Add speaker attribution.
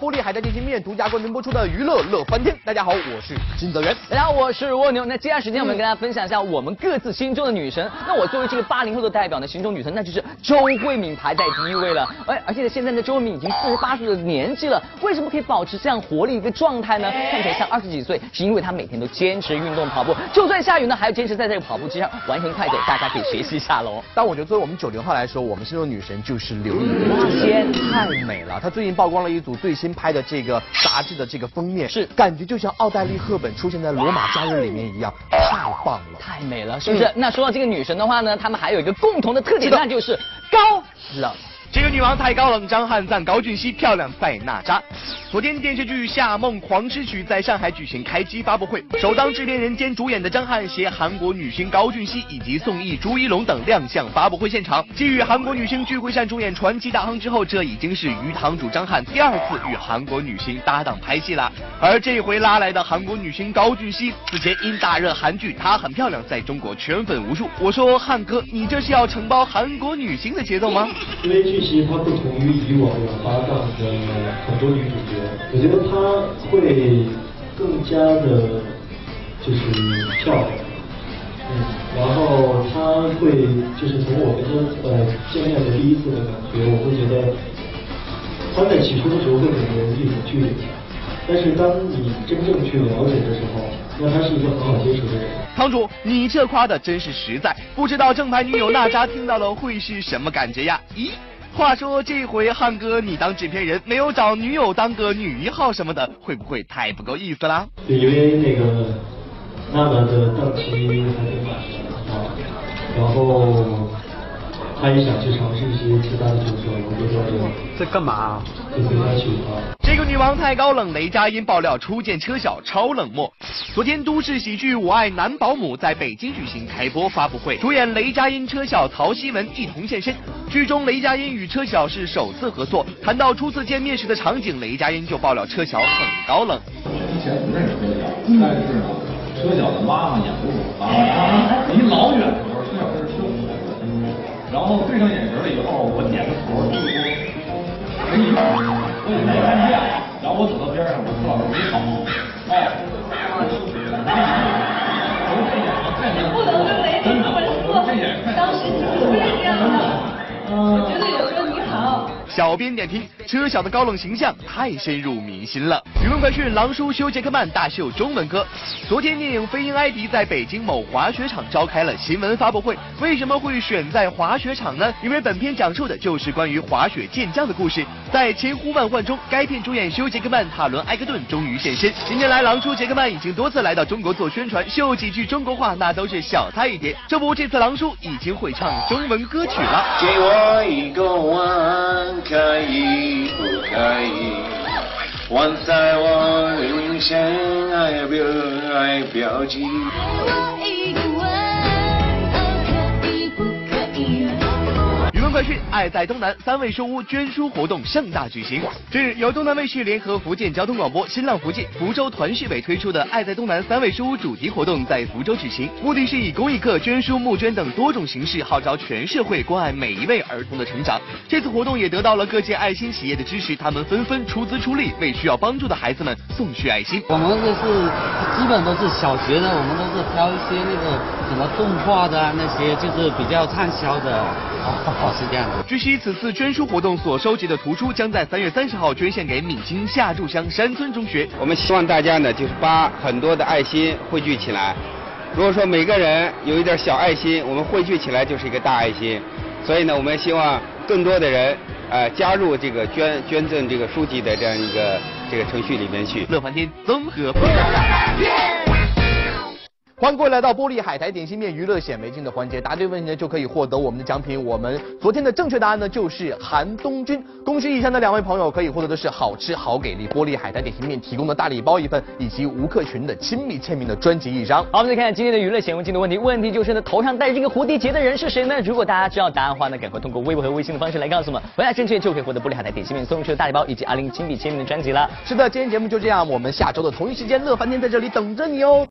Speaker 1: 玻璃海苔点心面独家冠名播出的娱乐乐翻天。大家好，我是金泽源。
Speaker 2: 大家好，我是蜗牛。那接下来时间，我们跟大家分享一下我们各自心中的女神。那我作为这个八零后的代表呢，心中女神那就是周慧敏排在第一位了。哎而且呢，现在呢，周慧敏已经四十八岁的年纪了，为什么可以保持这样活力一个状态呢？看起来像二十几岁，是因为她每天都坚持运动跑步，就算下雨呢，还要坚持在这个跑步机上完成快走。大家可以学习一下喽。
Speaker 1: 但我觉得作为我们九零后来说，我们心中的女神就是刘亦菲，天太美了。她最近曝光了一组最新拍的这个杂志的这个封面，
Speaker 2: 是
Speaker 1: 感觉就像奥黛丽赫本出现在《罗马假日》里面一样，太棒了，
Speaker 2: 太美了，是不是？那说到这个女神的话呢，她们还有一个共同的特点，那就是高冷。
Speaker 3: 这个女王太高冷，张翰赞高俊熙漂亮赛娜扎。昨天电视剧《夏梦狂诗曲》在上海举行开机发布会，首当制片人兼主演的张翰携韩国女星高俊熙以及宋轶、朱一龙等亮相发布会现场。继与韩国女星具惠善主演《传奇大亨》之后，这已经是鱼塘主张翰第二次与韩国女星搭档拍戏了。而这回拉来的韩国女星高俊熙，此前因大热韩剧《她很漂亮》在中国圈粉无数。我说汉哥，你这是要承包韩国女星的节奏吗？
Speaker 4: 其实她不同于以往的搭档的很多女主角。我觉得她会更加的，就是漂亮，嗯，然后她会就是从我跟她呃见面的第一次的感觉，我会觉得她在起初的时候会给人一种距离，但是当你真正去了解的时候，那她是一个很好接触的人。
Speaker 3: 堂主，你这夸的真是实在，不知道正牌女友娜扎听到了会是什么感觉呀？咦？话说这回汉哥你当制片人，没有找女友当个女一号什么的，会不会太不够意思啦？
Speaker 4: 对，因为那个娜娜的档期还没满啊，然后她也想去尝试一些其他的角色，我就说
Speaker 5: 在干嘛？
Speaker 3: 这个女王太高冷，雷佳音爆料初见车晓超冷漠。昨天都市喜剧《我爱男保姆》在北京举行开播发布会，主演雷佳音、车晓、曹曦文一同现身。剧中雷佳音与车晓是首次合作，谈到初次见面时的场景，雷佳音就爆料车晓很高冷。
Speaker 6: 之前不认识车晓，但是呢，车晓的妈妈演过我啊，离老远的时候，车晓是凶，然后对上眼神了以后，我点个头，可以，我也没看见，然后我走到边上，我说老师你好，哎。
Speaker 7: 不能跟雷霆这么说，当时你是这样的，我觉得有说你好。
Speaker 3: 小编点评：车晓的高冷形象太深入民心了。舆论快讯：狼叔休杰克曼大秀中文歌。昨天电影《飞鹰艾迪》在北京某滑雪场召开了新闻发布会。为什么会选在滑雪场呢？因为本片讲述的就是关于滑雪健将的故事。在千呼万唤中，该片主演休杰克曼、塔伦埃克顿终于现身。近年来，狼叔杰克曼已经多次来到中国做宣传，秀几句中国话那都是小菜一碟。这不，这次狼叔已经会唱中文歌曲了。
Speaker 8: 给我一个吻，可以不可以？吻在我脸上，爱不爱标记？
Speaker 3: 娱快讯：爱在东南三味书屋捐书活动盛大举行。近日，由东南卫视联合福建交通广播、新浪福建、福州团市委推出的“爱在东南三味书屋”主题活动在福州举行，目的是以公益课、捐书、募捐等多种形式，号召全社会关爱每一位儿童的成长。这次活动也得到了各界爱心企业的支持，他们纷纷出资出力，为需要帮助的孩子们送去爱心。
Speaker 9: 我们这是基本都是小学的，我们都是挑一些那个什么动画的啊，那些就是比较畅销的，哦，是这样的。
Speaker 3: 据悉，此次捐书活动所收集的图书将在三月三十号捐献给闽清下柱乡山村中学。
Speaker 10: 我们希望大家呢，就是把很多的爱心汇聚起来。如果说每个人有一点小爱心，我们汇聚起来就是一个大爱心。所以呢，我们希望更多的人呃加入这个捐捐赠这个书籍的这样一个这个程序里面去。
Speaker 3: 乐翻天综合报道。
Speaker 1: 欢迎各位来到玻璃海苔点心面娱乐显微镜的环节，答对问题呢就可以获得我们的奖品。我们昨天的正确答案呢就是韩东君。恭喜以上的两位朋友可以获得的是好吃好给力玻璃海苔点心面提供的大礼包一份，以及吴克群的亲笔签名的专辑一张。
Speaker 2: 好，我们再看看今天的娱乐显微镜的问题，问题就是呢头上戴着这个蝴蝶结的人是谁呢？如果大家知道答案的话呢，赶快通过微博和微信的方式来告诉我们，回答正确就可以获得玻璃海苔点心面送出的大礼包以及阿玲亲笔签名的专辑了。
Speaker 1: 是的，今天节目就这样，我们下周的同一时间乐翻天在这里等着你哦。